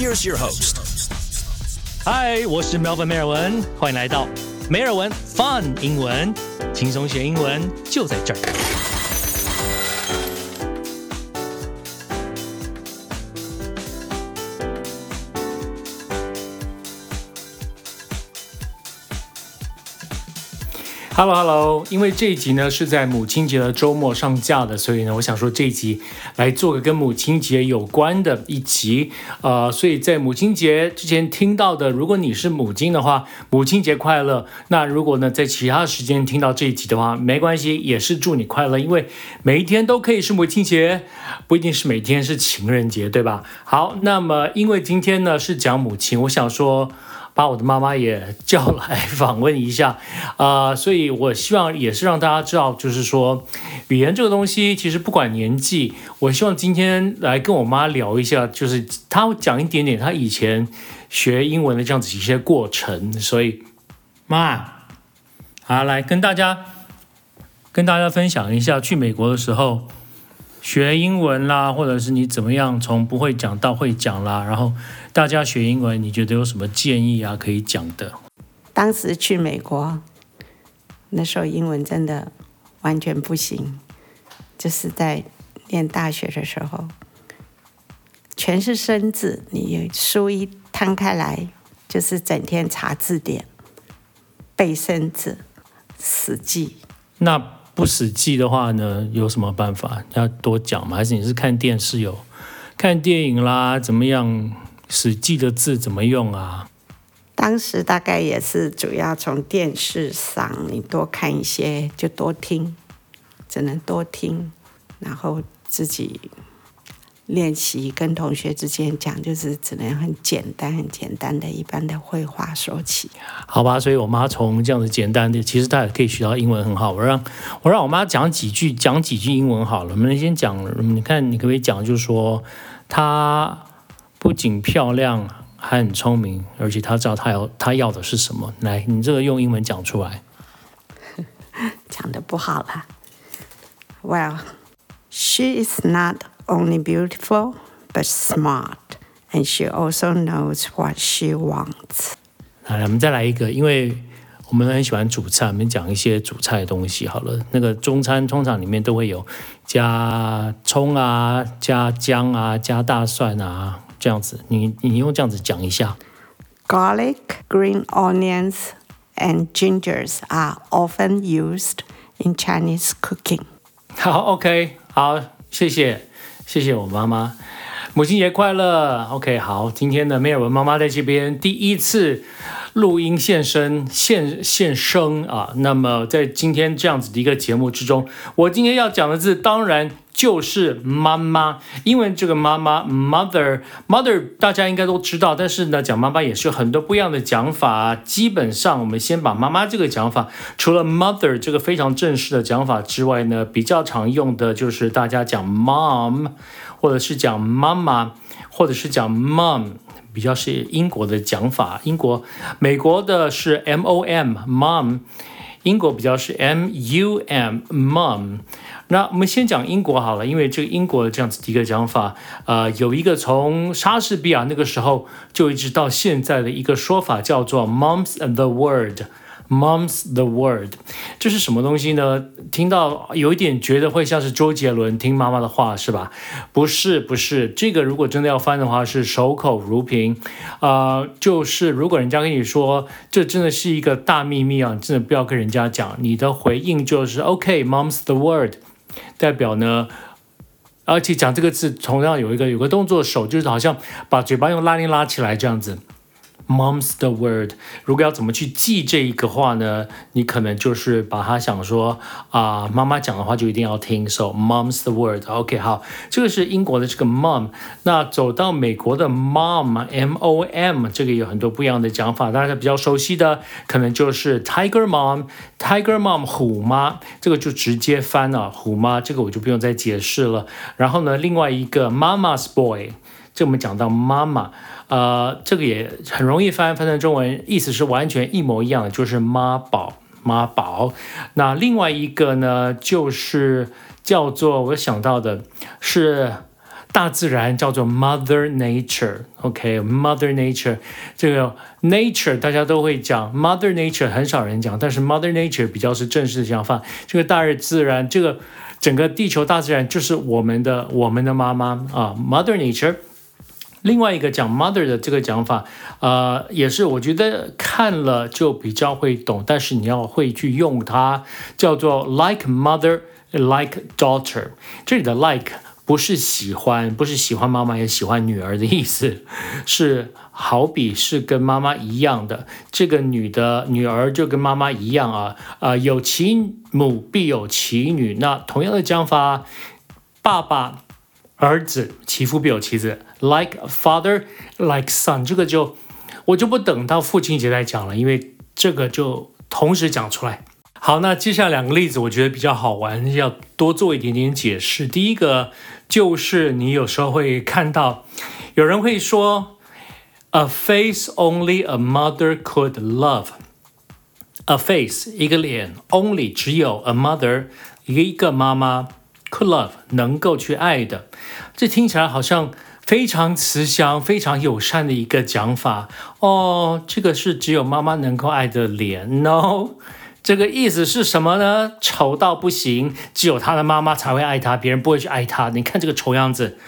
Here's your host. 嗨，我是 Melvin 梅尔文，欢迎来到梅尔文 Fun 英文，轻松学英文就在这儿。Hello，Hello，因为这一集呢是在母亲节的周末上架的，所以呢，我想说这一集来做个跟母亲节有关的一集。呃，所以在母亲节之前听到的，如果你是母亲的话，母亲节快乐。那如果呢在其他时间听到这一集的话，没关系，也是祝你快乐，因为每一天都可以是母亲节，不一定是每天是情人节，对吧？好，那么因为今天呢是讲母亲，我想说。把我的妈妈也叫来访问一下，啊，所以我希望也是让大家知道，就是说，语言这个东西其实不管年纪，我希望今天来跟我妈聊一下，就是她讲一点点她以前学英文的这样子一些过程。所以，妈，好，来跟大家跟大家分享一下去美国的时候学英文啦，或者是你怎么样从不会讲到会讲啦，然后。大家学英文，你觉得有什么建议啊？可以讲的。当时去美国，那时候英文真的完全不行，就是在念大学的时候，全是生字，你书一摊开来，就是整天查字典、背生字、死记。那不死记的话呢？有什么办法？要多讲吗？还是你是看电视有看电影啦？怎么样？死记的字怎么用啊？当时大概也是主要从电视上，你多看一些就多听，只能多听，然后自己练习跟同学之间讲，就是只能很简单、很简单的一般的绘画说起。好吧，所以我妈从这样子简单的，其实她也可以学到英文很好。我让我让我妈讲几句，讲几句英文好了。我们先讲，你看你可不可以讲，就是说她。不仅漂亮，还很聪明，而且她知道她要她要的是什么。来，你这个用英文讲出来。讲的不好了。Well, she is not only beautiful but smart, and she also knows what she wants. 来，我们再来一个，因为我们很喜欢煮菜，我们讲一些煮菜的东西好了。那个中餐通常里面都会有加葱啊，加姜啊，加大蒜啊。这样子，你你用这样子讲一下。Garlic, green onions, and gingers are often used in Chinese cooking. 好，OK，好，谢谢，谢谢我妈妈，母亲节快乐。OK，好，今天的梅尔文妈妈在这边第一次录音现身现现声啊。那么在今天这样子的一个节目之中，我今天要讲的字，当然。就是妈妈，英文这个妈妈 mother，mother 大家应该都知道，但是呢，讲妈妈也是有很多不一样的讲法。基本上，我们先把妈妈这个讲法，除了 mother 这个非常正式的讲法之外呢，比较常用的就是大家讲 mom，或者是讲妈妈，或者是讲 mom，比较是英国的讲法。英国、美国的是 m o m mom，英国比较是 m u m mom。那我们先讲英国好了，因为这个英国的这样子的一个讲法，呃，有一个从莎士比亚那个时候就一直到现在的一个说法，叫做 “Mom's the word”。Mom's the word，这是什么东西呢？听到有一点觉得会像是周杰伦听妈妈的话是吧？不是，不是，这个如果真的要翻的话是守口如瓶，啊，就是如果人家跟你说这真的是一个大秘密啊，真的不要跟人家讲，你的回应就是 OK，Mom's the word。代表呢，而且讲这个字同样有一个有个动作，手就是好像把嘴巴用拉链拉起来这样子。Mom's the word。如果要怎么去记这一个话呢？你可能就是把它想说啊，妈妈讲的话就一定要听。So mom's the word。OK，好，这个是英国的这个 mom。那走到美国的 mom，M O M，这个有很多不一样的讲法。大家比较熟悉的可能就是 tiger mom，tiger mom 虎妈，这个就直接翻了虎妈，这个我就不用再解释了。然后呢，另外一个 mama's boy，这我们讲到妈妈。呃，这个也很容易翻翻成中文，意思是完全一模一样的，就是妈宝妈宝。那另外一个呢，就是叫做我想到的是大自然叫做 Mother Nature，OK，Mother Nature 这个 Nature 大家都会讲，Mother Nature 很少人讲，但是 Mother Nature 比较是正式的讲法。这个大自然，这个整个地球大自然就是我们的我们的妈妈啊，Mother Nature。另外一个讲 Mother 的这个讲法，呃，也是我觉得看了就比较会懂，但是你要会去用它，叫做 Like Mother Like Daughter。这里的 Like。不是喜欢，不是喜欢妈妈也喜欢女儿的意思，是好比是跟妈妈一样的。这个女的女儿就跟妈妈一样啊，啊，有其母必有其女。那同样的讲法，爸爸儿子，其父必有其子，like a father like son。这个就我就不等到父亲节再讲了，因为这个就同时讲出来。好，那接下来两个例子，我觉得比较好玩，要多做一点点解释。第一个就是你有时候会看到有人会说，a face only a mother could love，a face 一个脸，only 只有 a mother 一个妈妈 could love 能够去爱的。这听起来好像非常慈祥、非常友善的一个讲法哦。这个是只有妈妈能够爱的脸，no。这个意思是什么呢？丑到不行，只有他的妈妈才会爱他，别人不会去爱他。你看这个丑样子，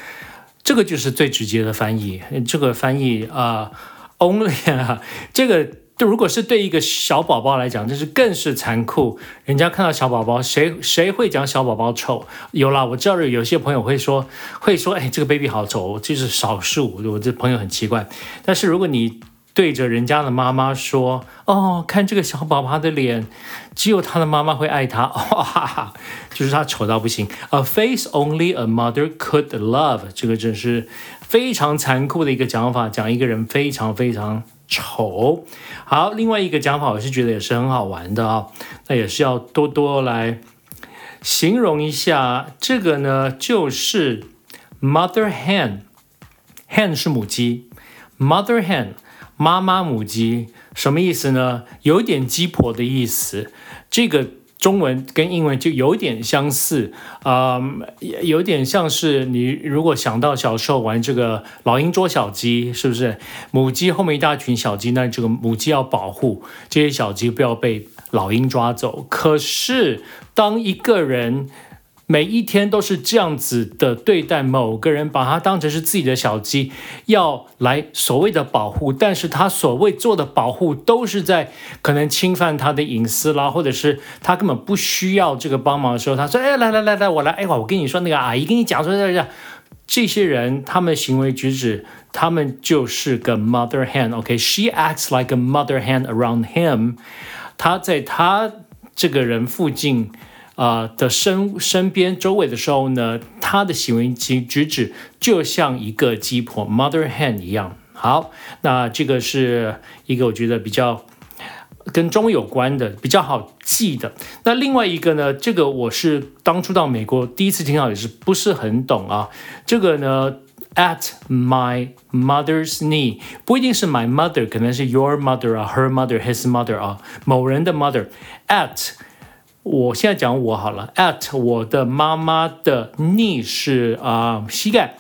这个就是最直接的翻译。这个翻译啊，only 啊，这个如果是对一个小宝宝来讲，这是更是残酷。人家看到小宝宝，谁谁会讲小宝宝丑？有啦，我知道有些朋友会说，会说，哎，这个 baby 好丑，这是少数。我这朋友很奇怪。但是如果你对着人家的妈妈说：“哦，看这个小宝宝的脸，只有他的妈妈会爱他。”哇，就是他丑到不行。A face only a mother could love，这个真是非常残酷的一个讲法，讲一个人非常非常丑。好，另外一个讲法，我是觉得也是很好玩的啊。那也是要多多来形容一下。这个呢，就是 mother hen，hen 是母鸡，mother hen。妈妈母鸡什么意思呢？有点鸡婆的意思。这个中文跟英文就有点相似啊，有点像是你如果想到小时候玩这个老鹰捉小鸡，是不是？母鸡后面一大群小鸡，那这个母鸡要保护这些小鸡不要被老鹰抓走。可是当一个人每一天都是这样子的对待某个人，把他当成是自己的小鸡，要来所谓的保护，但是他所谓做的保护都是在可能侵犯他的隐私啦，或者是他根本不需要这个帮忙的时候，他说：“哎，来来来来，我来，哎，我跟你说，那个阿姨跟你讲说，这样这些人他们行为举止，他们就是个 mother hen，OK，she acts like a mother hen around him，他在他这个人附近。”啊的身身边周围的时候呢，他的行为及举止就像一个鸡婆 （mother hen） 一样。好，那这个是一个我觉得比较跟中有关的，比较好记的。那另外一个呢，这个我是当初到美国第一次听到，也是不是很懂啊。这个呢，at my mother's knee，不一定是 my mother，可能是 your mother 啊，her mother，his mother 啊，某人的 mother at。我现在讲我好了，at 我的妈妈的 knee 是啊膝盖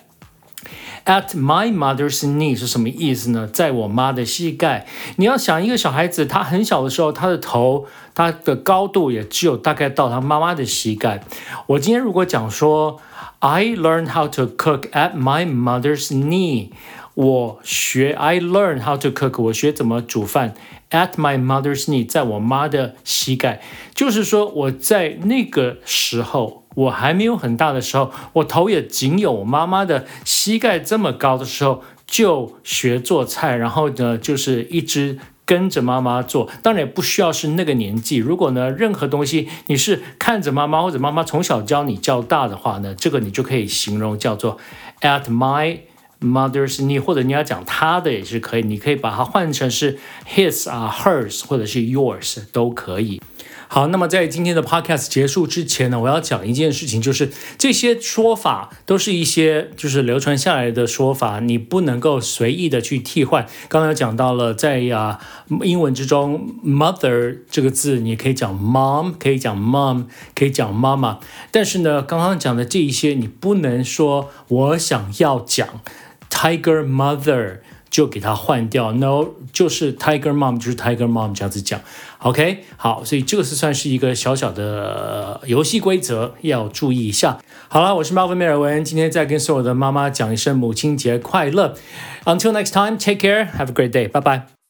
，at my mother's knee 是什么意思呢？在我妈的膝盖。你要想一个小孩子，他很小的时候，他的头，他的高度也只有大概到他妈妈的膝盖。我今天如果讲说，I learned how to cook at my mother's knee。我学，I learn how to cook。我学怎么煮饭，at my mother's knee，在我妈的膝盖。就是说，我在那个时候，我还没有很大的时候，我头也仅有我妈妈的膝盖这么高的时候，就学做菜。然后呢，就是一直跟着妈妈做。当然也不需要是那个年纪。如果呢，任何东西你是看着妈妈或者妈妈从小教你教大的话呢，这个你就可以形容叫做 at my。Mother's knee，或者你要讲他的也是可以，你可以把它换成是 his 啊，hers，或者是 yours 都可以。好，那么在今天的 podcast 结束之前呢，我要讲一件事情，就是这些说法都是一些就是流传下来的说法，你不能够随意的去替换。刚刚讲到了，在呀英文之中，mother 这个字你可以讲 mom，可以讲 mom，可以讲妈妈，但是呢，刚刚讲的这一些你不能说我想要讲 tiger mother。就给它换掉，no，就是 Tiger Mom，就是 Tiger Mom 这样子讲，OK，好，所以这个是算是一个小小的游戏规则，要注意一下。好了，我是 Marvin 梅尔文，今天再跟所有的妈妈讲一声母亲节快乐。Until next time，take care，have a great day，拜拜。